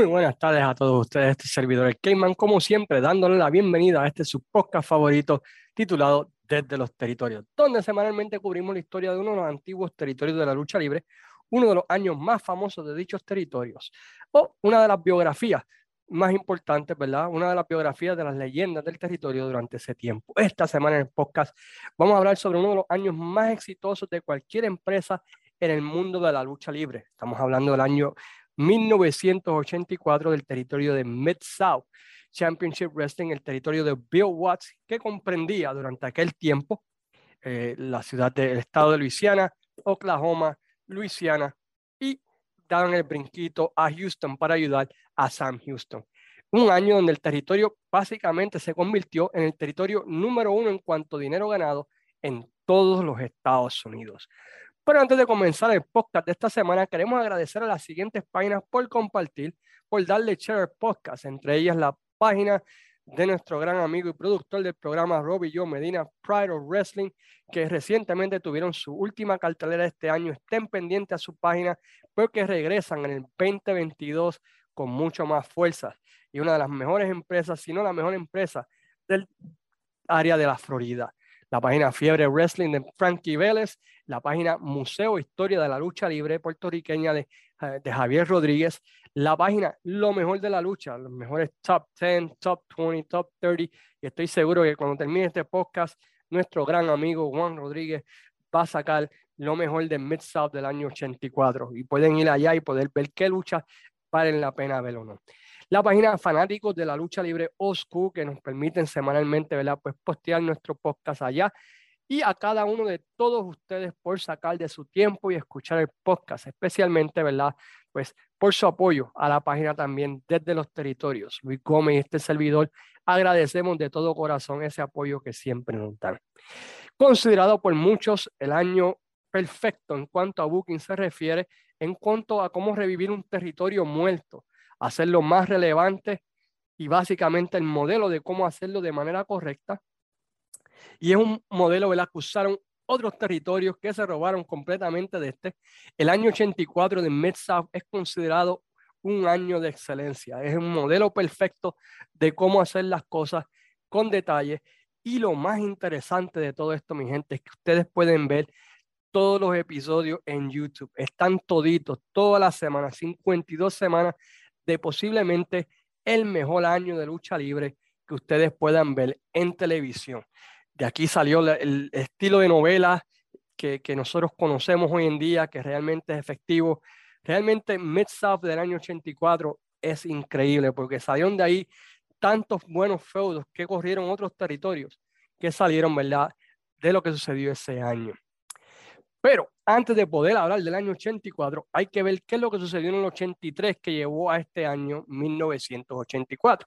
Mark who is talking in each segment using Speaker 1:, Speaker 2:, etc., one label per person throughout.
Speaker 1: Muy buenas tardes a todos ustedes, este servidor el Cayman, como siempre, dándole la bienvenida a este su podcast favorito titulado Desde los Territorios, donde semanalmente cubrimos la historia de uno de los antiguos territorios de la lucha libre, uno de los años más famosos de dichos territorios, o una de las biografías más importantes, ¿verdad? Una de las biografías de las leyendas del territorio durante ese tiempo. Esta semana en el podcast vamos a hablar sobre uno de los años más exitosos de cualquier empresa en el mundo de la lucha libre. Estamos hablando del año 1984 del territorio de Mid-South Championship Wrestling, el territorio de Bill Watts, que comprendía durante aquel tiempo eh, la ciudad del estado de Luisiana, Oklahoma, Luisiana y daban el brinquito a Houston para ayudar a Sam Houston. Un año donde el territorio básicamente se convirtió en el territorio número uno en cuanto a dinero ganado en todos los Estados Unidos. Pero antes de comenzar el podcast de esta semana, queremos agradecer a las siguientes páginas por compartir, por darle share podcast, entre ellas la página de nuestro gran amigo y productor del programa Robbie Joe Medina, Pride of Wrestling, que recientemente tuvieron su última cartelera este año. Estén pendientes a su página porque regresan en el 2022 con mucho más fuerza. Y una de las mejores empresas, si no la mejor empresa del área de la Florida la página Fiebre Wrestling de Frankie Vélez, la página Museo Historia de la Lucha Libre puertorriqueña de, eh, de Javier Rodríguez, la página Lo Mejor de la Lucha, los mejores top 10, top 20, top 30. Y estoy seguro que cuando termine este podcast, nuestro gran amigo Juan Rodríguez va a sacar lo mejor de Mid-South del año 84. Y pueden ir allá y poder ver qué luchas valen la pena ver o no la página Fanáticos de la Lucha Libre OSCU, que nos permiten semanalmente, ¿verdad? Pues postear nuestro podcast allá. Y a cada uno de todos ustedes por sacar de su tiempo y escuchar el podcast, especialmente, ¿verdad? Pues por su apoyo a la página también desde los territorios. Luis Gómez y este servidor agradecemos de todo corazón ese apoyo que siempre nos dan. Considerado por muchos el año perfecto en cuanto a Booking se refiere, en cuanto a cómo revivir un territorio muerto hacerlo más relevante y básicamente el modelo de cómo hacerlo de manera correcta. Y es un modelo que usaron otros territorios que se robaron completamente de este. El año 84 de Mid-South es considerado un año de excelencia. Es un modelo perfecto de cómo hacer las cosas con detalle. Y lo más interesante de todo esto, mi gente, es que ustedes pueden ver todos los episodios en YouTube. Están toditos, todas las semanas, 52 semanas posiblemente el mejor año de lucha libre que ustedes puedan ver en televisión. De aquí salió el estilo de novela que, que nosotros conocemos hoy en día, que realmente es efectivo. Realmente Mid-South del año 84 es increíble porque salieron de ahí tantos buenos feudos que corrieron otros territorios que salieron, ¿verdad?, de lo que sucedió ese año. Pero antes de poder hablar del año 84, hay que ver qué es lo que sucedió en el 83 que llevó a este año 1984.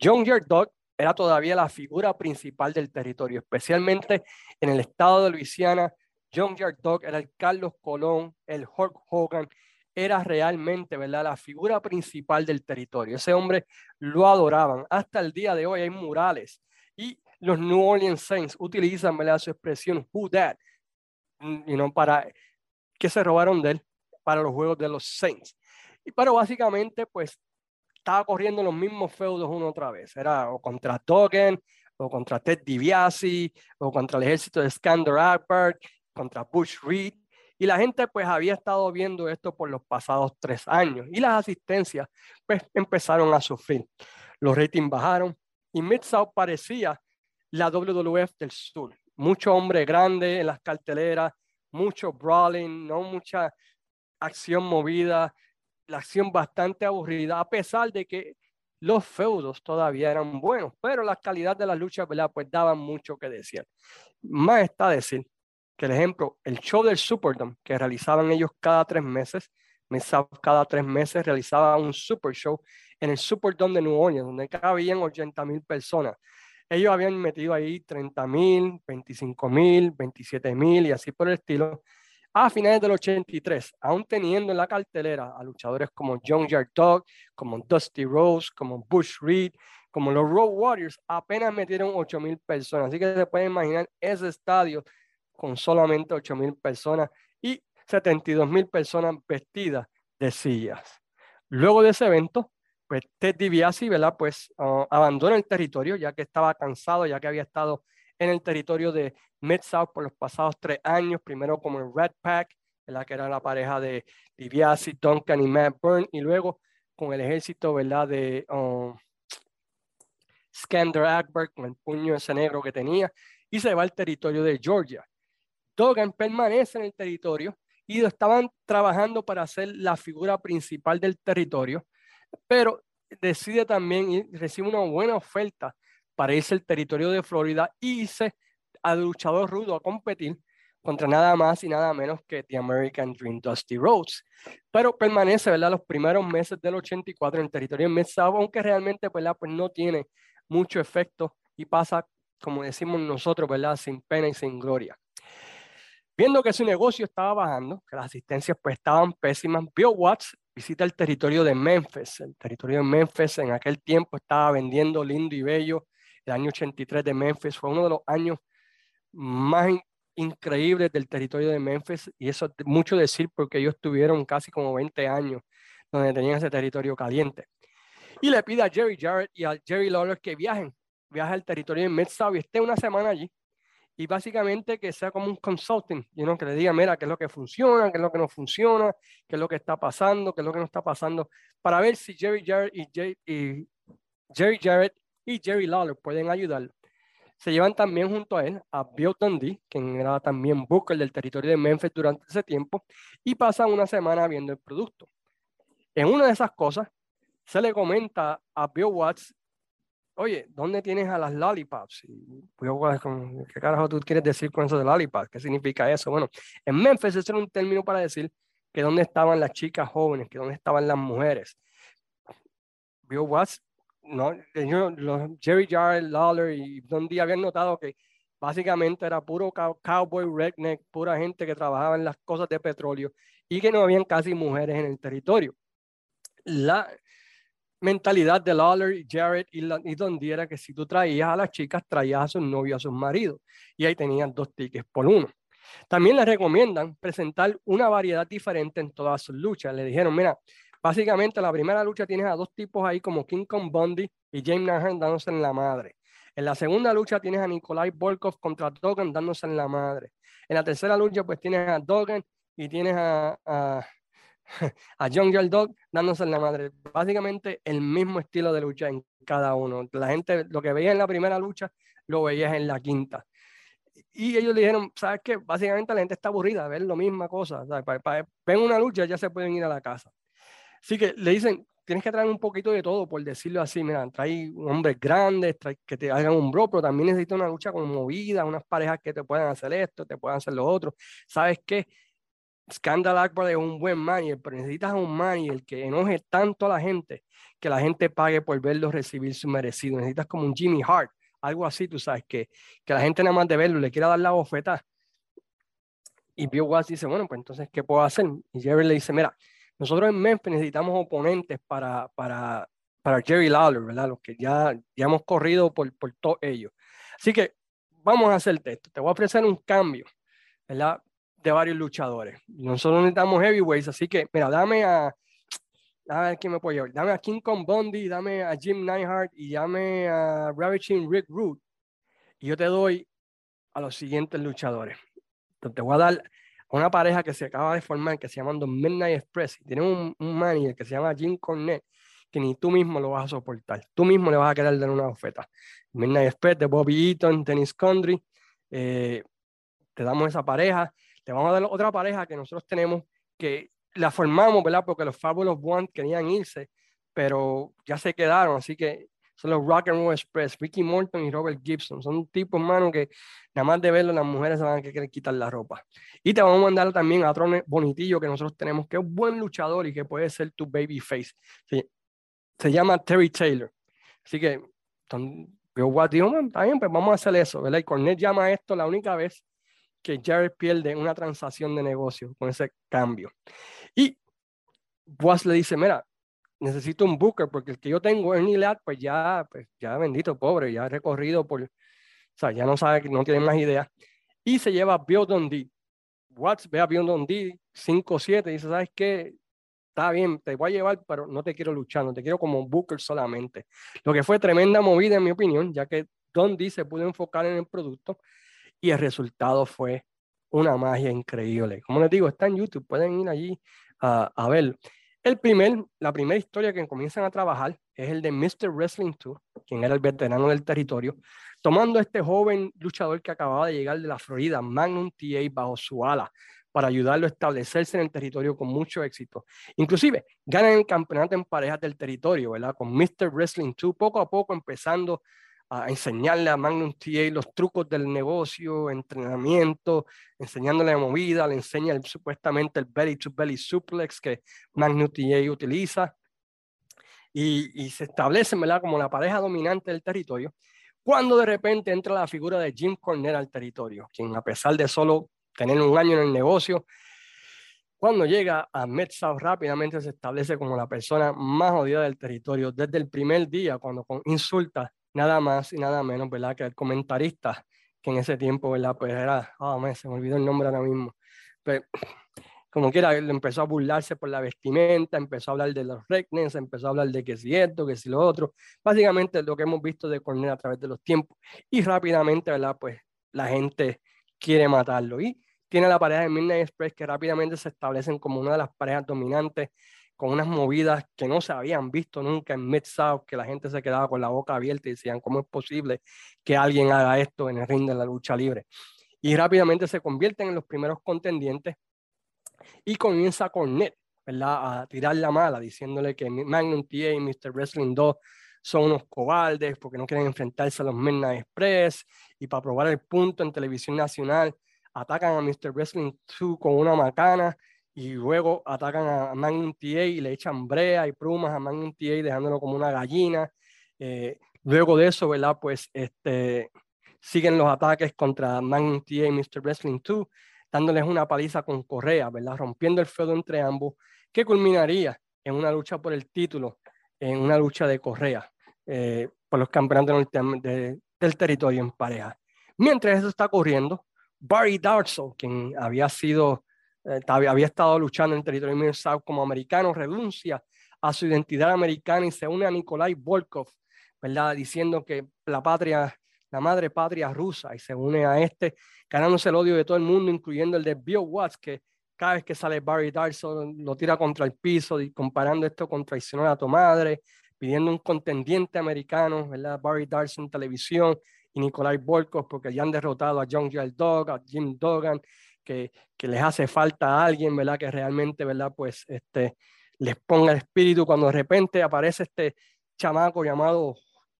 Speaker 1: John Dog era todavía la figura principal del territorio, especialmente en el estado de Luisiana. John Dog era el Carlos Colón, el Hulk Hogan, era realmente, ¿verdad?, la figura principal del territorio. Ese hombre lo adoraban. Hasta el día de hoy hay murales y los New Orleans Saints utilizan, ¿verdad?, su expresión Who That y no para que se robaron de él para los juegos de los Saints. Y pero básicamente pues estaba corriendo los mismos feudos una otra vez. Era o contra Duggan, o contra Ted DiBiase, o contra el ejército de Skander Albert, contra Bush Reed. Y la gente pues había estado viendo esto por los pasados tres años. Y las asistencias pues empezaron a sufrir. Los ratings bajaron y Mid-South parecía la WWF del sur mucho hombre grande en las carteleras, mucho brawling, no mucha acción movida, la acción bastante aburrida, a pesar de que los feudos todavía eran buenos, pero la calidad de las luchas, ¿verdad? Pues daban mucho que decir. Más está decir que, el ejemplo, el show del Superdome que realizaban ellos cada tres meses, cada tres meses realizaba un super show en el Superdome de New Orleans, donde cabían 80 mil personas ellos habían metido ahí 30 mil, 25 mil, 27 mil y así por el estilo. A finales del 83, aún teniendo en la cartelera a luchadores como John Yard Dog, como Dusty Rose, como Bush Reed, como los Road Warriors, apenas metieron 8 mil personas. Así que se pueden imaginar ese estadio con solamente 8 mil personas y 72 mil personas vestidas de sillas. Luego de ese evento, pues Ted DiBiase, ¿verdad? Pues uh, abandona el territorio ya que estaba cansado, ya que había estado en el territorio de Mid-South por los pasados tres años, primero como el Red Pack, ¿verdad? que era la pareja de DiBiase, Duncan y Matt Byrne, y luego con el ejército ¿verdad? de um, Skander Akbar, con el puño ese negro que tenía, y se va al territorio de Georgia. Duggan permanece en el territorio y estaban trabajando para ser la figura principal del territorio, pero decide también y recibe una buena oferta para irse al territorio de Florida y irse a luchador rudo a competir contra nada más y nada menos que The American Dream Dusty Rhodes. Pero permanece, ¿verdad? Los primeros meses del 84 en el territorio de mid aunque realmente, ¿verdad? Pues no tiene mucho efecto y pasa, como decimos nosotros, ¿verdad? Sin pena y sin gloria. Viendo que su negocio estaba bajando, que las asistencias pues estaban pésimas, Bill Watts visita el territorio de Memphis. El territorio de Memphis en aquel tiempo estaba vendiendo lindo y bello. El año 83 de Memphis fue uno de los años más increíbles del territorio de Memphis y eso es mucho decir porque ellos tuvieron casi como 20 años donde tenían ese territorio caliente. Y le pide a Jerry Jarrett y a Jerry Lawler que viajen, viajen al territorio de Mid-South y esté una semana allí y básicamente que sea como un consulting, you que le diga, mira, qué es lo que funciona, qué es lo que no funciona, qué es lo que está pasando, qué es lo que no está pasando, para ver si Jerry Jarrett y, Jerry Jarrett y Jerry Lawler pueden ayudarlo. Se llevan también junto a él a Bill Dundee, quien era también Booker del territorio de Memphis durante ese tiempo, y pasan una semana viendo el producto. En una de esas cosas, se le comenta a Bill Watts oye, ¿dónde tienes a las lollipops? ¿Qué carajo tú quieres decir con eso de lollipops? ¿Qué significa eso? Bueno, en Memphis ese era un término para decir que dónde estaban las chicas jóvenes, que dónde estaban las mujeres. Bill Watts, no, los Jerry Jarrett, Lawler y Don Dee habían notado que básicamente era puro cowboy redneck, pura gente que trabajaba en las cosas de petróleo y que no habían casi mujeres en el territorio. La, mentalidad de Lawler, Jarrett y, y Don era que si tú traías a las chicas, traías a sus novios, a sus maridos. Y ahí tenían dos tickets por uno. También les recomiendan presentar una variedad diferente en todas sus luchas. Le dijeron, mira, básicamente la primera lucha tienes a dos tipos ahí como King Kong Bundy y James Nahan dándose en la madre. En la segunda lucha tienes a Nikolai Volkov contra Dogan dándose en la madre. En la tercera lucha pues tienes a Dogan y tienes a John Dog dándose en la madre. Básicamente el mismo estilo de lucha en cada uno. La gente lo que veía en la primera lucha lo veías en la quinta. Y ellos le dijeron, ¿sabes qué? Básicamente la gente está aburrida de ver la misma cosa. ven una lucha, ya se pueden ir a la casa. Así que le dicen, tienes que traer un poquito de todo, por decirlo así. Mira, trae hombres grandes, trae, que te hagan un bro, pero también necesitas una lucha con movida, unas parejas que te puedan hacer esto, te puedan hacer lo otro. ¿Sabes qué? Scandal Akbar es un buen manager, pero necesitas un manager que enoje tanto a la gente que la gente pague por verlo recibir su merecido. Necesitas como un Jimmy Hart, algo así, tú sabes, que, que la gente nada más de verlo le quiera dar la bofeta. Y Bill Watts dice, bueno, pues entonces, ¿qué puedo hacer? Y Jerry le dice, mira, nosotros en Memphis necesitamos oponentes para, para, para Jerry Lawler, ¿verdad? Los que ya, ya hemos corrido por, por todos ellos. Así que vamos a hacer esto. Te voy a ofrecer un cambio, ¿verdad? De varios luchadores. Nosotros necesitamos heavyweights, así que, mira, dame a, a ver quién me puede llevar. Dame a King Kong Bundy, dame a Jim Neihart y dame a Ravishing Rick Root. Y yo te doy a los siguientes luchadores. Entonces, te voy a dar una pareja que se acaba de formar que se llama Midnight Express. Y tiene un, un manager que se llama Jim Cornette que ni tú mismo lo vas a soportar. Tú mismo le vas a querer dar una oferta. Midnight Express de Bobby Eaton, Dennis Condry. Eh, te damos esa pareja. Te vamos a dar otra pareja que nosotros tenemos que la formamos, ¿verdad? Porque los Fabulous One querían irse, pero ya se quedaron, así que son los Rock and Roll Express, Ricky Morton y Robert Gibson. Son tipos, hermano, que nada más de verlo las mujeres se van a querer quitar la ropa. Y te vamos a mandar también a otro bonitillo que nosotros tenemos, que es un buen luchador y que puede ser tu baby face. Se, llama Terry Taylor. Así que, yo digo, también, pues vamos a hacer eso, ¿verdad? Y Cornet llama esto la única vez que Jared pierde una transacción de negocio con ese cambio. Y Boas le dice, mira, necesito un booker porque el que yo tengo, Ernie Ladd, pues ya, pues ya bendito, pobre, ya ha recorrido por, o sea, ya no sabe, no tiene más idea. Y se lleva a Bill Dundee. Watts ve a Bill Dundee 5-7 y dice, ¿sabes qué? está bien, te voy a llevar, pero no te quiero luchar, no te quiero como Booker solamente. Lo que fue tremenda movida, en mi opinión, ya que Don D se pudo enfocar en el producto y el resultado fue una magia increíble. Como les digo, está en YouTube, pueden ir allí a, verlo. El primer, la primera historia que comienzan a trabajar es el de Mr. Wrestling 2, quien era el veterano del territorio, tomando a este joven luchador que acababa de llegar de la Florida, Magnum TA, bajo su ala, para ayudarlo a establecerse en el territorio con mucho éxito. Inclusive, ganan el campeonato en parejas del territorio, ¿verdad? Con Mr. Wrestling 2, poco a poco empezando a enseñarle a Magnum TA los trucos del negocio, entrenamiento, enseñándole la movida, le enseña supuestamente el belly to belly suplex que Magnum TA utiliza y, se establece ¿verdad? como la pareja dominante del territorio, cuando de repente entra la figura de Jim Cornette al territorio, quien a pesar de solo tener un año en el negocio, cuando llega a mid rápidamente se establece como la persona más odiada del territorio desde el primer día, cuando insulta nada más y nada menos, ¿verdad? Que el comentarista, que en ese tiempo, ¿verdad? Pues era, oh, me, se me olvidó el nombre ahora mismo. Pero, como quiera, empezó a burlarse por la vestimenta, empezó a hablar de los Recknens, empezó a hablar de que si esto, que si lo otro. Básicamente lo que hemos visto de Cornell a través de los tiempos. Y rápidamente, ¿verdad? Pues la gente quiere matarlo. Y tiene la pareja de Midnight Express que rápidamente se establecen como una de las parejas dominantes con unas movidas que no se habían visto nunca en Mid-South, que la gente se quedaba con la boca abierta y decían, ¿cómo es posible que alguien haga esto en el ring de la lucha libre? Y rápidamente se convierten en los primeros contendientes y comienza Cornet, ¿verdad? A tirar la mala, diciéndole que Magnum TA y Mr. Wrestling 2 son unos cobardes porque no quieren enfrentarse a los Midnight Express y para probar el punto en televisión nacional atacan a Mr. Wrestling 2 con una macana y luego atacan a Magnum TA y le echan brea y plumas a Magnum TA dejándolo como una gallina. Eh, luego de eso, ¿verdad? Pues este, siguen los ataques contra Magnum TA y Mr. Wrestling 2, dándoles una paliza con correa, ¿verdad? Rompiendo el feudo entre ambos, que culminaría en una lucha por el título, en una lucha de correa eh, por los campeonatos del territorio en pareja. Mientras eso está ocurriendo, Barry Darso, quien había sido eh, había estado luchando en el territorio South como americano, renuncia a su identidad americana y se une a Nikolai Volkov, ¿verdad? Diciendo que la patria, la madre patria rusa, y se une a este, ganándose el odio de todo el mundo, incluyendo el de Bill Watts, que cada vez que sale Barry Darson lo tira contra el piso, y comparando esto con traicionar a tu madre, pidiendo un contendiente americano, ¿verdad? Barry Darson en televisión y Nikolai Volkov, porque ya han derrotado a John J. Dog, a Jim Duggan, que, les hace falta a alguien, ¿verdad? Que realmente, ¿verdad? Pues este, les ponga el espíritu cuando de repente aparece este chamaco llamado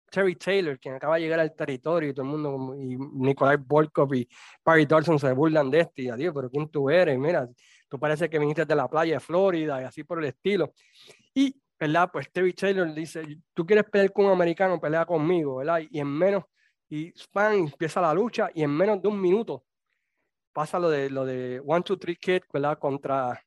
Speaker 1: Terry Taylor, quien acaba de llegar al territorio y todo el mundo, y Nikolai Volkov y Barry Dawson se burlan de este, y adiós, pero ¿quién tú eres? Mira, tú parece que viniste de la playa de Florida y así por el estilo. Y, ¿verdad? Pues Terry Taylor dice, tú quieres pelear con un americano, pelea conmigo, ¿verdad? Y en menos, y Span empieza la lucha y en menos de un minuto pasa lo de, lo de One, Two, Three Kid, ¿verdad? Contra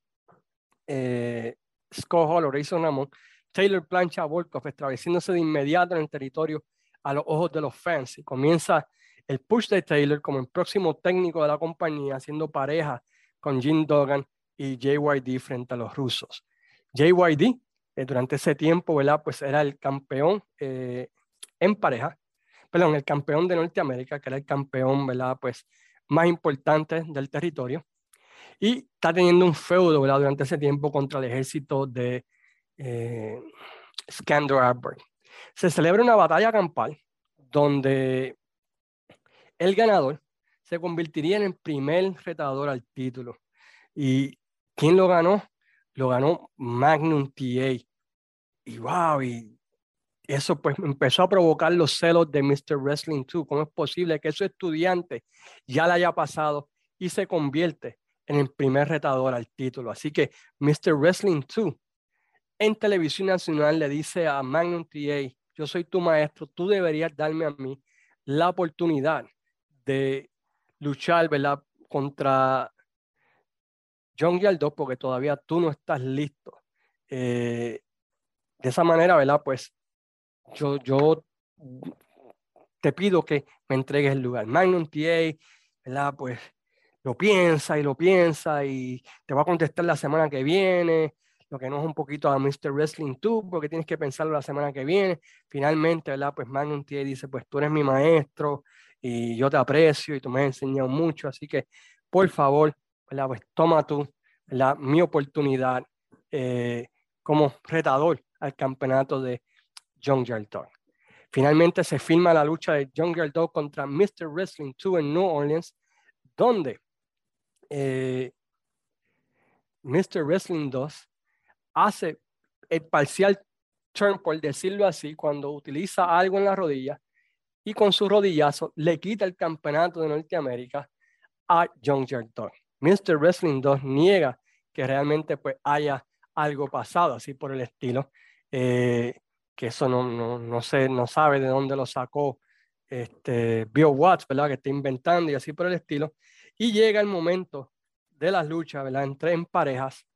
Speaker 1: eh, Scott Hall o Razor Ramon. Taylor plancha a Volkov, estableciéndose de inmediato en el territorio a los ojos de los fans. Y comienza el push de Taylor como el próximo técnico de la compañía, haciendo pareja con Jim Duggan y JYD frente a los rusos. JYD, eh, durante ese tiempo, ¿verdad? Pues era el campeón eh, en pareja, perdón, el campeón de Norteamérica, que era el campeón, ¿verdad? Pues más importantes del territorio y está teniendo un feudo durante ese tiempo contra el ejército de eh, Skander Se celebra una batalla campal donde el ganador se convertiría en el primer retador al título. ¿Y quién lo ganó? Lo ganó Magnum TA. Y wow, y eso pues empezó a provocar los celos de Mr. Wrestling 2. ¿Cómo es posible que ese estudiante ya le haya pasado y se convierte en el primer retador al título? Así que Mr. Wrestling 2 en televisión nacional le dice a Magnum TA, yo soy tu maestro, tú deberías darme a mí la oportunidad de luchar, ¿verdad? Contra John Yaldo porque todavía tú no estás listo. Eh, de esa manera, ¿verdad? Pues yo, yo te pido que me entregues el lugar. Magnum TA, ¿verdad? Pues lo piensa y lo piensa y te va a contestar la semana que viene. lo que no es un poquito a Mr. Wrestling 2, porque tienes que pensarlo la semana que viene. Finalmente, ¿verdad? Pues Magnum TA dice, pues tú eres mi maestro y yo te aprecio y tú me has enseñado mucho, así que por favor, ¿verdad? Pues toma tú, ¿verdad? Mi oportunidad eh, como retador al campeonato de John Dog. Finalmente se firma la lucha de John Dog contra Mr. Wrestling 2 en New Orleans, donde eh, Mr. Wrestling 2 hace el parcial turn, por decirlo así, cuando utiliza algo en la rodilla y con su rodillazo le quita el campeonato de Norteamérica a John Dog. Mr. Wrestling 2 niega que realmente pues haya algo pasado, así por el estilo, eh, que eso no, no, no, sé, no sabe de dónde lo sacó este, Bill Watts, ¿verdad? Que está inventando y así por el estilo. Y llega el momento de las luchas, ¿verdad? Entre en parejas,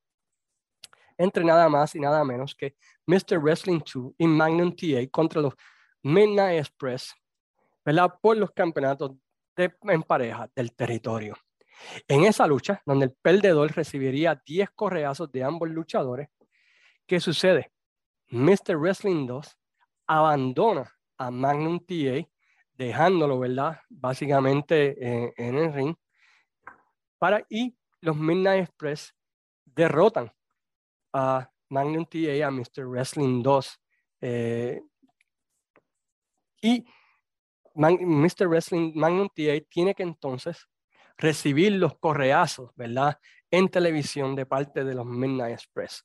Speaker 1: entre nada más y nada menos que Mr. Wrestling 2 y Magnum TA contra los Midnight Express, ¿verdad? Por los campeonatos de, en pareja del territorio. En esa lucha, donde el perdedor recibiría 10 correazos de ambos luchadores, ¿qué sucede? Mr. Wrestling 2 abandona a Magnum TA, dejándolo, ¿verdad? Básicamente eh, en el ring. Para, y los Midnight Express derrotan a Magnum TA, a Mr. Wrestling 2. Eh, y Mr. Wrestling Magnum TA tiene que entonces recibir los correazos, ¿verdad? En televisión de parte de los Midnight Express.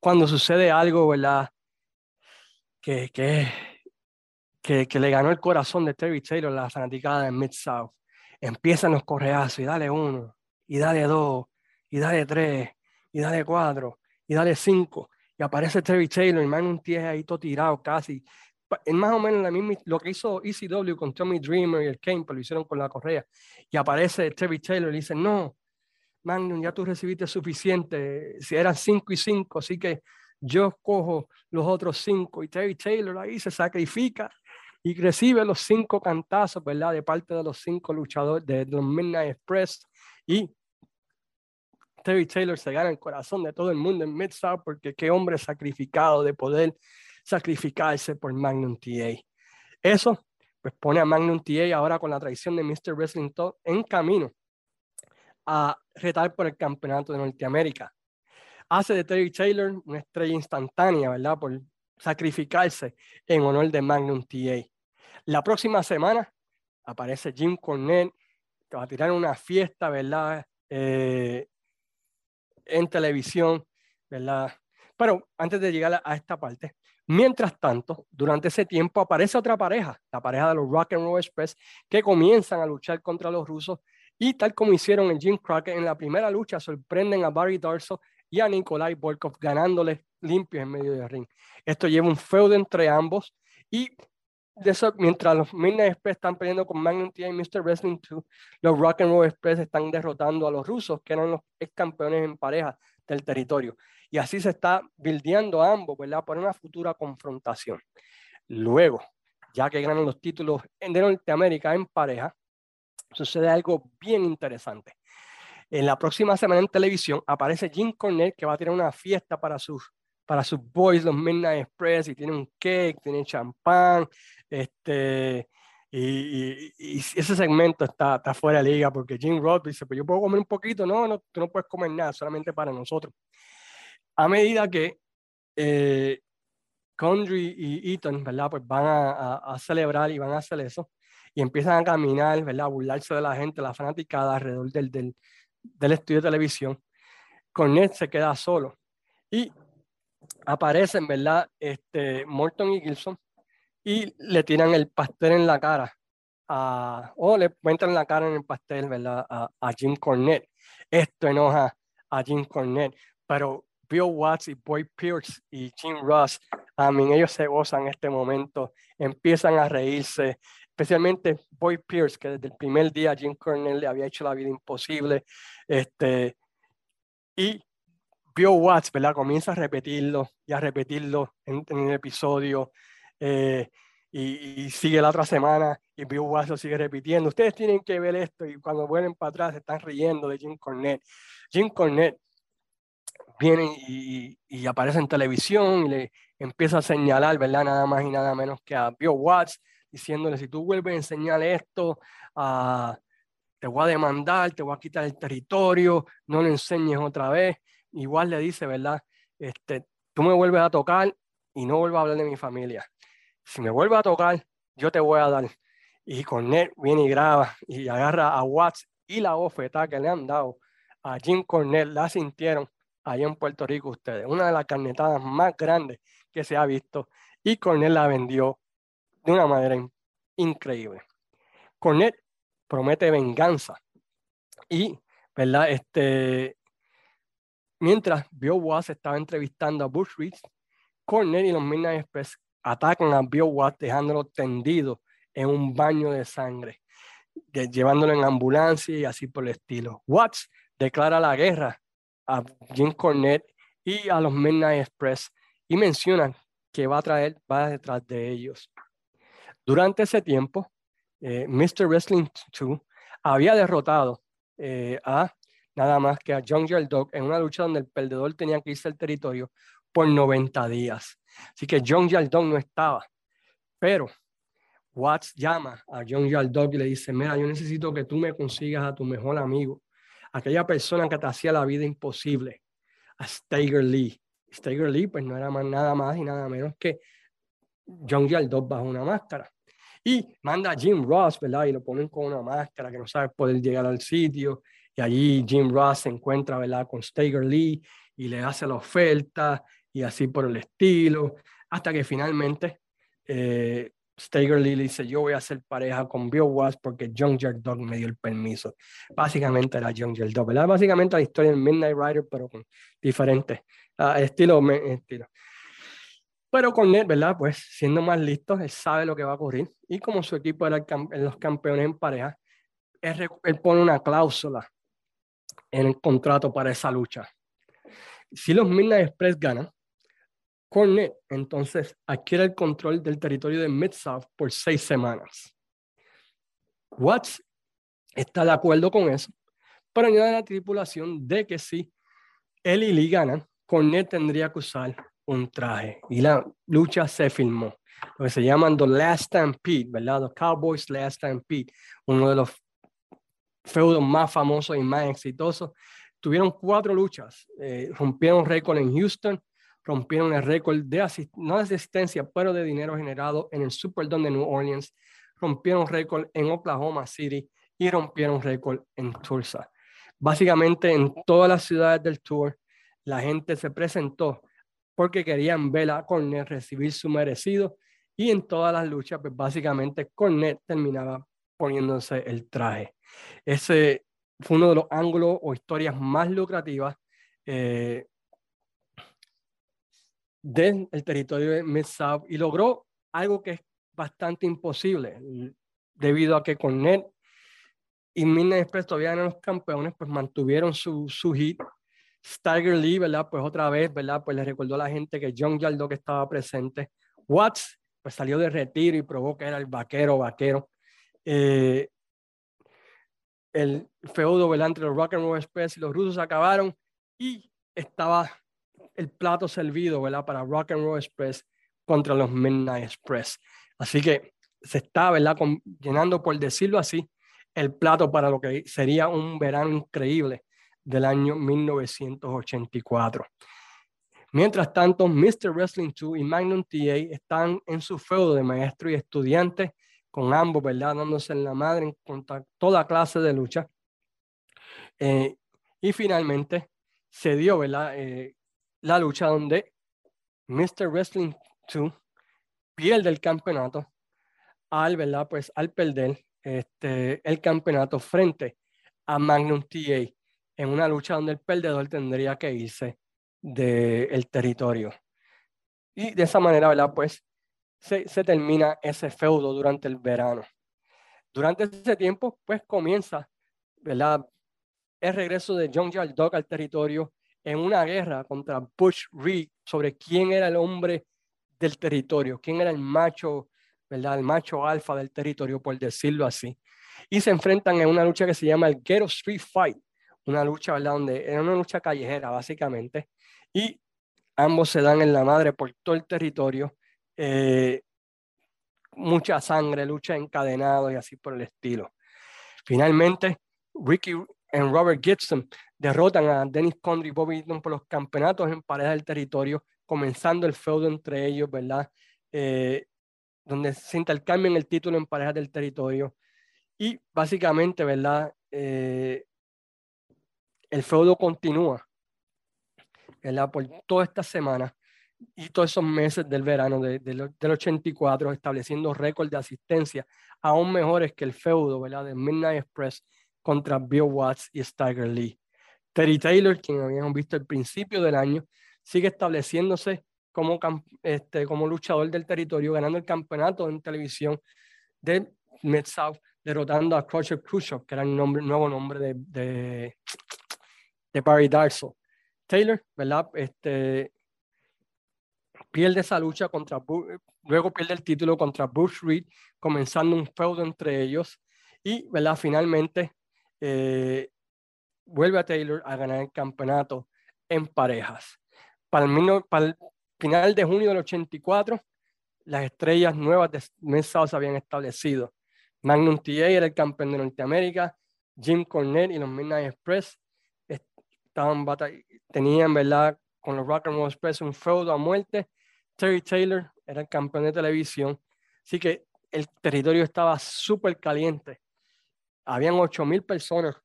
Speaker 1: Cuando sucede algo, ¿verdad? Que, que, que, le ganó el corazón de Terry Taylor, la fanaticada de Mid-South. Empiezan los correazos y dale uno, y dale dos, y dale tres, y dale cuatro, y dale cinco. Y aparece Terry Taylor, y un T ahí todo tirado casi, es más o menos la misma, lo que hizo ECW con Tommy Dreamer y el Kane, pero lo hicieron con la correa. Y aparece Terry Taylor y dice, no, Magnum, ya tú recibiste suficiente, si eran cinco y cinco, así que yo cojo los otros cinco. Y Terry Taylor ahí se sacrifica y recibe los cinco cantazos, ¿verdad? De parte de los cinco luchadores de los Midnight Express. Y Terry Taylor se gana el corazón de todo el mundo en Mid-South porque qué hombre sacrificado de poder sacrificarse por Magnum TA. Eso pues pone a Magnum TA ahora con la traición de Mr. Wrestling Talk en camino a retar por el campeonato de Norteamérica. Hace de Terry Taylor una estrella instantánea, ¿verdad? Por sacrificarse en honor de Magnum TA. La próxima semana aparece Jim Cornette, que va a tirar una fiesta, ¿verdad? Eh, en televisión, ¿verdad? Pero antes de llegar a esta parte, Mientras tanto, durante ese tiempo aparece otra pareja, la pareja de los Rock and Roll Express, que comienzan a luchar contra los rusos y tal como hicieron en Jim Crockett en la primera lucha, sorprenden a Barry Darso y a Nikolai Volkov ganándoles limpios en medio del ring. Esto lleva un feudo entre ambos y de eso, mientras los Midnight Express están peleando con Magnum T y Mr. Wrestling 2, los Rock and Roll Express están derrotando a los rusos, que eran los ex campeones en pareja del territorio. Y así se está bildeando ambos, ¿verdad? Por una futura confrontación. Luego, ya que ganan los títulos de Norteamérica en pareja, sucede algo bien interesante. En la próxima semana en televisión aparece Jim Cornette que va a tener una fiesta para sus, para sus boys, los Midnight Express, y tiene un cake, tiene champán, este, y, y, ese segmento está, está, fuera de liga porque Jim Roth dice, pues yo puedo comer un poquito, no, no, tú no puedes comer nada, solamente para nosotros a medida que eh, Condry y Eaton, ¿verdad? Pues van a, celebrar y van a hacer eso y empiezan a caminar, ¿verdad? A burlarse de la gente, la fanaticada alrededor del, del, del estudio de televisión. Cornet se queda solo y aparecen, ¿verdad? Este, Morton y Gilson y le tiran el pastel en la cara o le en la cara en el pastel, ¿verdad? A, a Jim Cornette. Esto enoja a Jim Cornette, pero Bill Watts y Boy Pierce y Jim Ross, a mí ellos se gozan este momento, empiezan a reírse, especialmente Boy Pierce, que desde el primer día Jim Cornell le había hecho la vida imposible, este, y Bill Watts, ¿verdad? Comienza a repetirlo y a repetirlo en, el episodio, eh, y, sigue la otra semana y Bill Watts lo sigue repitiendo. Ustedes tienen que ver esto y cuando vuelven para atrás se están riendo de Jim Cornette. Jim Cornette viene y, y, aparece en televisión y le empieza a señalar, ¿verdad? Nada más y nada menos que a Bill Watts, diciéndole, si tú vuelves a enseñar esto, uh, te voy a demandar, te voy a quitar el territorio, no lo enseñes otra vez. Igual le dice, ¿verdad? Este, tú me vuelves a tocar y no vuelvo a hablar de mi familia. Si me vuelves a tocar, yo te voy a dar. Y Cornell viene y graba y agarra a Watts y la bofetada que le han dado a Jim Cornell, la sintieron allá en Puerto Rico ustedes. Una de las carnetadas más grandes que se ha visto y Cornell la vendió de una manera increíble. Cornell promete venganza y, ¿verdad? Este, mientras Bill Watts estaba entrevistando a Bush Reed, Cornell y los Midnight Express atacan a Bill Watts dejándolo tendido en un baño de sangre, llevándolo en ambulancia y así por el estilo. Watts declara la guerra a Jim Cornette y a los Midnight Express y menciona que va a traer, va detrás de ellos. Durante ese tiempo, eh, Mr. Wrestling 2 había derrotado eh, a nada más que a John Dog en una lucha donde el perdedor tenía que irse al territorio por 90 días. Así que John Dog no estaba. Pero Watts llama a John Dog y le dice, mira, yo necesito que tú me consigas a tu mejor amigo, aquella persona que te hacía la vida imposible, a Steiger Lee. Steiger Lee pues no era más, nada más y nada menos que John Dog bajo una máscara. Y manda a Jim Ross, ¿verdad? Y lo ponen con una máscara que no sabe poder llegar al sitio. Y allí Jim Ross se encuentra, ¿verdad? Con Steiger Lee y le hace la oferta y así por el estilo. Hasta que finalmente eh, Steiger Lee dice, yo voy a hacer pareja con Bill Watts porque John Dog me dio el permiso. Básicamente era John Dog, ¿verdad? Básicamente la historia del Midnight Rider, pero con diferentes uh, estilo, estilo. Pero con él, ¿verdad? Pues siendo más listo, él sabe lo que va a ocurrir. Y como su equipo era los campeones en pareja, él, él, pone una cláusula en el contrato para esa lucha. Si los Midnight Express ganan, Cornet entonces adquiere el control del territorio de Mid-South por seis semanas. Watts está de acuerdo con eso, pero añade la tripulación de que si él y Lee ganan, Cornet tendría que usar un traje. Y la lucha se filmó. Lo que se llaman The Last Stampede, ¿verdad? The Cowboys Last Stampede, uno de los feudos más famosos y más exitosos. Tuvieron cuatro luchas. Eh, rompieron récord en Houston, rompieron el récord de no de asistencia, pero de dinero generado en el Superdome de New Orleans, rompieron récord en Oklahoma City y rompieron récord en Tulsa. Básicamente en todas las ciudades del tour, la gente se presentó porque querían ver a Cornet recibir su merecido y en todas las luchas, pues básicamente Cornet terminaba poniéndose el traje. Ese fue uno de los ángulos o historias más lucrativas eh, del territorio de Mid-South y logró algo que es bastante imposible debido a que Cornet y Midnight Express todavía eran los campeones, pues mantuvieron su, su hit Steiger Lee, ¿verdad? Pues otra vez, ¿verdad? Pues le recordó a la gente que John que estaba presente. Watts, pues salió de retiro y probó que era el vaquero, vaquero. Eh, el feudo, ¿verdad? Entre los Rock and Roll Express y los rusos acabaron y estaba el plato servido, ¿verdad? Para Rock and Roll Express contra los Midnight Express. Así que se está, ¿verdad? llenando, por decirlo así, el plato para lo que sería un verano increíble del año 1984. Mientras tanto, Mr. Wrestling 2 y Magnum TA están en su feudo de maestro y estudiante, con ambos, ¿verdad? Dándose en la madre en toda clase de lucha. Eh, y finalmente se dio, ¿verdad? Eh, la lucha donde Mr. Wrestling 2 pierde el campeonato al, ¿verdad? Pues al perder este, el campeonato frente a Magnum TA en una lucha donde el perdedor tendría que irse del territorio. Y de esa manera, ¿verdad? Pues se, se, termina ese feudo durante el verano. Durante ese tiempo, pues comienza, ¿verdad? El regreso de John Jarl Dog al territorio en una guerra contra Bush Reed sobre quién era el hombre del territorio, quién era el macho, ¿verdad? El macho alfa del territorio, por decirlo así. Y se enfrentan en una lucha que se llama el Ghetto Street Fight, una lucha, ¿verdad? Donde era una lucha callejera, básicamente, y ambos se dan en la madre por todo el territorio. Eh, mucha sangre, lucha encadenado y así por el estilo. Finalmente, Ricky y Robert Gibson derrotan a Dennis Condry y Bobby Eaton por los campeonatos en pareja del territorio, comenzando el feudo entre ellos, ¿verdad? Eh, donde se intercambian el título en pareja del territorio. Y básicamente, ¿verdad? Eh, el feudo continúa, ¿verdad? Por toda esta semana y todos esos meses del verano de, del 84, estableciendo récord de asistencia aún mejores que el feudo, ¿verdad? De Midnight Express contra Bill Watts y Stagger Lee. Terry Taylor, quien habíamos visto al principio del año, sigue estableciéndose como, este, luchador del territorio, ganando el campeonato en televisión del Mid-South, derrotando a Crusher Khrushchev, que era el nuevo nombre de, de Barry Darso. Taylor, ¿verdad? Este, pierde esa lucha contra, luego pierde el título contra Bush Reed, comenzando un feudo entre ellos y, ¿verdad? Finalmente eh, vuelve a Taylor a ganar el campeonato en parejas. Para el, final de junio del 84, las estrellas nuevas de Mesa se habían establecido. Magnum TA era el campeón de Norteamérica, Jim Cornette y los Midnight Express estaban tenían, ¿verdad? Con los Rock and Roll Express un feudo a muerte. Terry Taylor era el campeón de televisión. Así que el territorio estaba súper caliente. Habían 8.000 personas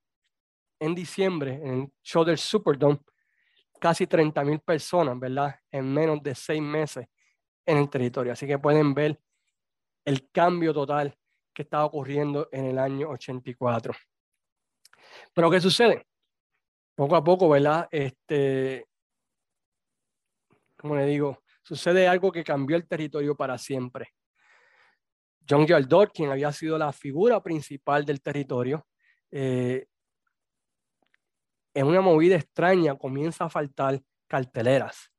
Speaker 1: en diciembre en el show del Superdome. Casi 30.000 personas, ¿verdad? En menos de seis meses en el territorio. Así que pueden ver el cambio total que estaba ocurriendo en el año 84. Pero ¿qué sucede? Poco a poco, ¿verdad? Este, como le digo, sucede algo que cambió el territorio para siempre. John Yaldor, quien había sido la figura principal del territorio, eh, en una movida extraña comienza a faltar carteleras.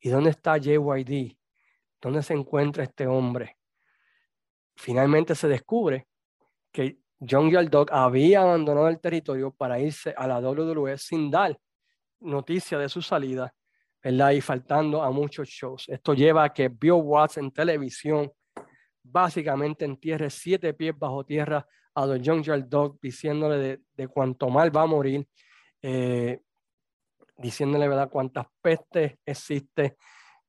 Speaker 1: ¿Y dónde está JYD? ¿Dónde se encuentra este hombre? Finalmente se descubre que John Yaldog había abandonado el territorio para irse a la WWE sin dar noticia de su salida, ¿verdad? Y faltando a muchos shows. Esto lleva a que Bill Watts en televisión básicamente entierre siete pies bajo tierra a Don John Yaldog diciéndole de, cuánto mal va a morir, eh, diciéndole, ¿verdad?, cuántas pestes existe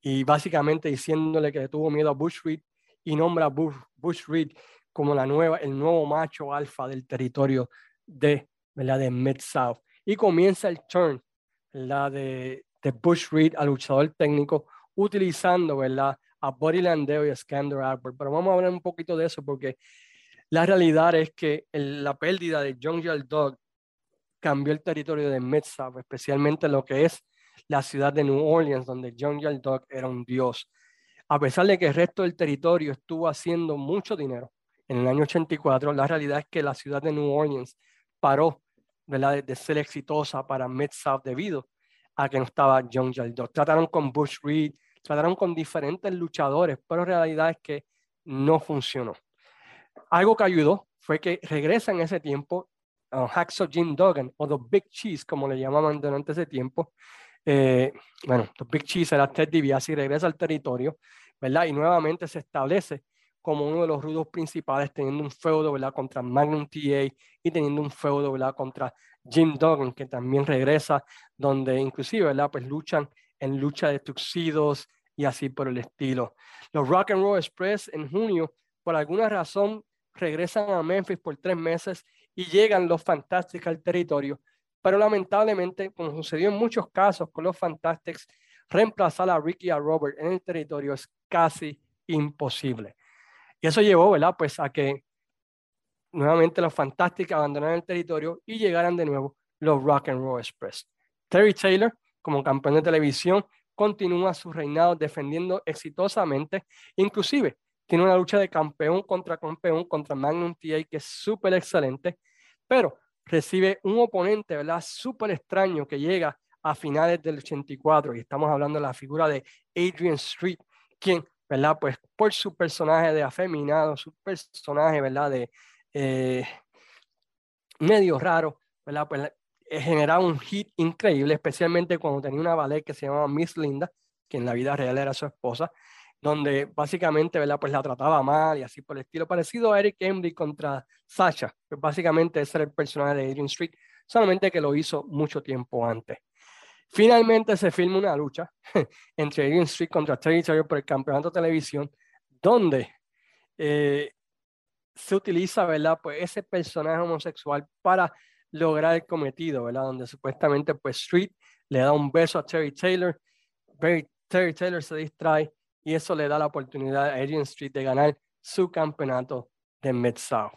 Speaker 1: y básicamente diciéndole que tuvo miedo a Bush Reed y nombra a Bush, Bush Reed como la nueva, el nuevo macho alfa del territorio de, ¿verdad? de Mid-South. Y comienza el turn ¿verdad? De, de Bush Reed al luchador técnico, utilizando ¿verdad? a Buddy Landeo y a Skander Albert. Pero vamos a hablar un poquito de eso porque la realidad es que la pérdida de John Dog cambió el territorio de Mid-South, especialmente lo que es la ciudad de New Orleans, donde John Dog era un dios. A pesar de que el resto del territorio estuvo haciendo mucho dinero, en el año 84, la realidad es que la ciudad de New Orleans paró De, de ser exitosa para Mid-South debido a que no estaba John Yaldog. Trataron con Bush Reed, trataron con diferentes luchadores, pero la realidad es que no funcionó. Algo que ayudó fue que regresa en ese tiempo a Hacksaw Jim Duggan, o The Big Cheese, como le llamaban durante ese tiempo. Eh, bueno, The Big Cheese era Ted DiBiase y regresa al territorio, ¿verdad? Y nuevamente se establece como uno de los rudos principales, teniendo un feudo ¿verdad? contra Magnum TA y teniendo un feudo ¿verdad? contra Jim Duggan, que también regresa, donde inclusive ¿verdad? Pues luchan en lucha de tuxidos y así por el estilo. Los Rock and Roll Express en junio, por alguna razón, regresan a Memphis por tres meses y llegan los Fantastics al territorio, pero lamentablemente, como sucedió en muchos casos con los Fantastics, reemplazar a Ricky y a Robert en el territorio es casi imposible. Y eso llevó, ¿verdad? Pues a que nuevamente los Fantastic abandonaran el territorio y llegaran de nuevo los Rock and Roll Express. Terry Taylor, como campeón de televisión, continúa su reinado defendiendo exitosamente, inclusive tiene una lucha de campeón contra campeón contra Magnum TA que es súper excelente, pero recibe un oponente, ¿verdad? Súper extraño que llega a finales del 84 y estamos hablando de la figura de Adrian Street, quien ¿verdad? Pues por su personaje de afeminado, su personaje, ¿verdad? De eh, medio raro, ¿verdad? Pues eh, generaba un hit increíble, especialmente cuando tenía una ballet que se llamaba Miss Linda, que en la vida real era su esposa, donde básicamente, ¿verdad? Pues la trataba mal y así por el estilo, parecido a Eric Embry contra Sasha, pues básicamente ese era el personaje de Adrian Street, solamente que lo hizo mucho tiempo antes. Finalmente se filma una lucha entre Adrian Street contra Terry Taylor por el campeonato de televisión, donde eh, se utiliza, ¿verdad? Pues ese personaje homosexual para lograr el cometido, ¿verdad? Donde supuestamente pues Street le da un beso a Terry Taylor, Terry Taylor se distrae y eso le da la oportunidad a Adrian Street de ganar su campeonato de Mid-South.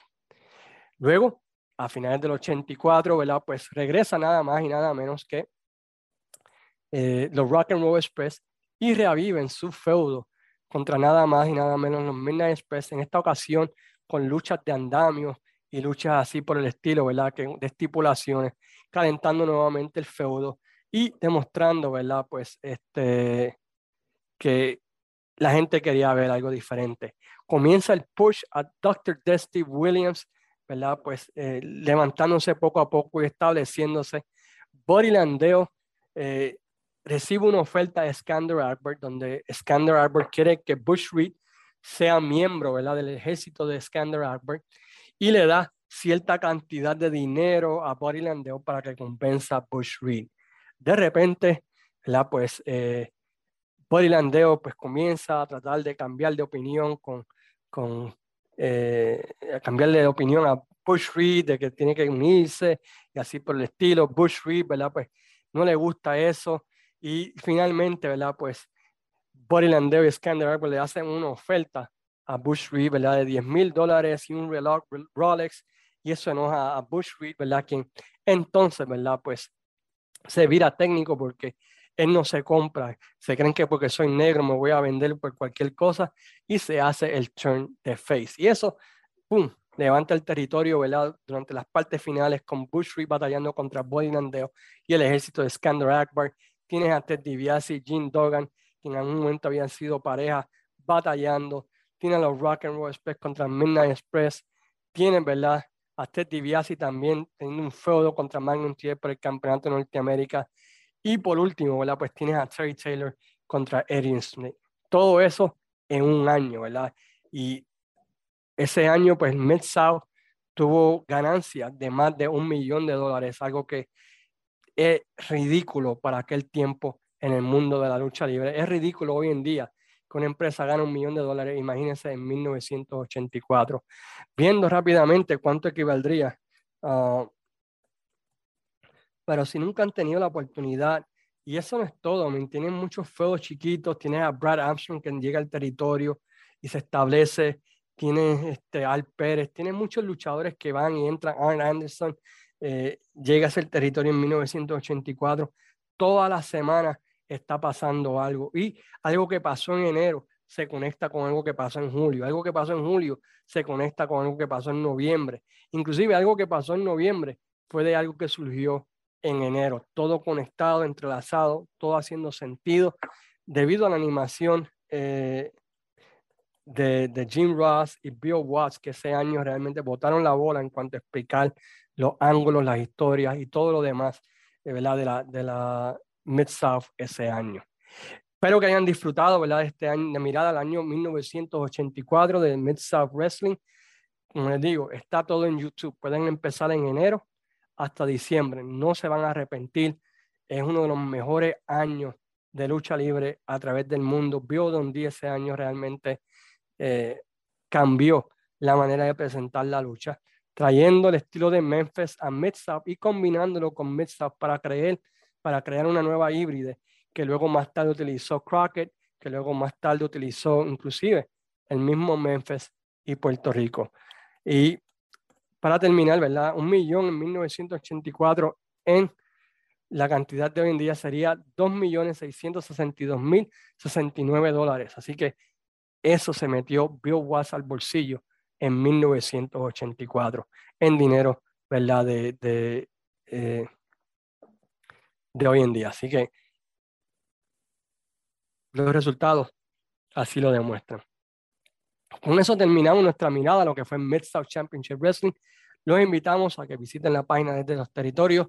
Speaker 1: Luego, a finales del 84, ¿verdad? Pues regresa nada más y nada menos que eh, los Rock and Roll Express y reaviven su feudo contra nada más y nada menos los Midnight Express, en esta ocasión con luchas de andamio y luchas así por el estilo, ¿verdad? Que, de estipulaciones, calentando nuevamente el feudo y demostrando, ¿verdad? Pues este, que la gente quería ver algo diferente. Comienza el push a Dr. Dusty Williams, ¿verdad? Pues eh, levantándose poco a poco y estableciéndose. Bodylandeo eh, recibe una oferta de Skander Arbor, donde Skander Arbor quiere que Bush Reed sea miembro, ¿verdad? Del ejército de Skander Arbor y le da cierta cantidad de dinero a Bodylandeo para que compensa a Bush Reed. De repente, ¿verdad? Pues eh, pues comienza a tratar de cambiar de opinión con, con eh, cambiarle de opinión a Bush Reed de que tiene que unirse y así por el estilo. Bush Reed. Pues no le gusta eso y finalmente, ¿verdad? Pues Bodylandeo y Scandal pues, le hacen una oferta a Bush Reed, ¿verdad? De 10 mil dólares y un reloj Rolex y eso enoja a Bush Reed, ¿verdad? Quien entonces, ¿verdad? Pues se vira técnico porque él no se compra, se creen que porque soy negro me voy a vender por cualquier cosa y se hace el turn de face. Y eso, ¡pum!, levanta el territorio, ¿verdad? Durante las partes finales con Bush Reed batallando contra Bodylandeo y el ejército de Skander Akbar. Tienes a Ted DiBiase y Jim Duggan, que en algún momento habían sido pareja, batallando. Tienes a los Rock and Roll Express contra Midnight Express. Tienes, ¿verdad? A Ted DiBiase también teniendo un feudo contra Magnum T.E. por el campeonato de Norteamérica. Y por último, ¿verdad? Pues tienes a Terry Taylor contra Eddie Smith. Todo eso en un año, ¿verdad? Y ese año, pues Mid-South tuvo ganancias de más de un millón de dólares, algo que es ridículo para aquel tiempo en el mundo de la lucha libre. Es ridículo hoy en día que una empresa gane un millón de dólares, imagínense en 1984. Viendo rápidamente cuánto equivaldría a pero si nunca han tenido la oportunidad, y eso no es todo, ¿me? tienen muchos feudos chiquitos, tienes a Brad Armstrong que llega al territorio y se establece, tienes este, Al Pérez, tienes muchos luchadores que van y entran, Arn Anderson eh, llega a territorio en 1984, toda la semana está pasando algo, y algo que pasó en enero se conecta con algo que pasó en julio, algo que pasó en julio se conecta con algo que pasó en noviembre, inclusive algo que pasó en noviembre fue de algo que surgió en enero, todo conectado, entrelazado, todo haciendo sentido, debido a la animación eh, de, Jim Ross y Bill Watts, que ese año realmente botaron la bola en cuanto a explicar los ángulos, las historias y todo lo demás de, ¿verdad? de la, de la Mid-South ese año. Espero que hayan disfrutado ¿verdad? de este año, de mirada al año 1984 de Mid-South Wrestling. Como les digo, está todo en YouTube. Pueden empezar en enero hasta diciembre. No se van a arrepentir. Es uno de los mejores años de lucha libre a través del mundo. Vio donde ese año realmente eh, cambió la manera de presentar la lucha, trayendo el estilo de Memphis a mid y combinándolo con mid para creer, para crear una nueva híbrida que luego más tarde utilizó Crockett, que luego más tarde utilizó inclusive el mismo Memphis y Puerto Rico. Y para terminar, ¿verdad? Un millón en 1984 en la cantidad de hoy en día sería 2.662.069 dólares. Así que eso se metió Bill Watts al bolsillo en 1984 en dinero, ¿verdad? De, de, eh, de hoy en día. Así que los resultados así lo demuestran. Con eso terminamos nuestra mirada a lo que fue Mid-South Championship Wrestling. Los invitamos a que visiten la página desde los territorios,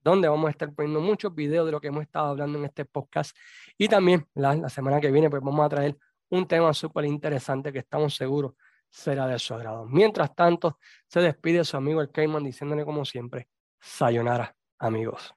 Speaker 1: donde vamos a estar poniendo muchos videos de lo que hemos estado hablando en este podcast. Y también la, la semana que viene, pues vamos a traer un tema súper interesante que estamos seguros será de su agrado. Mientras tanto, se despide su amigo el Cayman diciéndole como siempre, sayonara, amigos.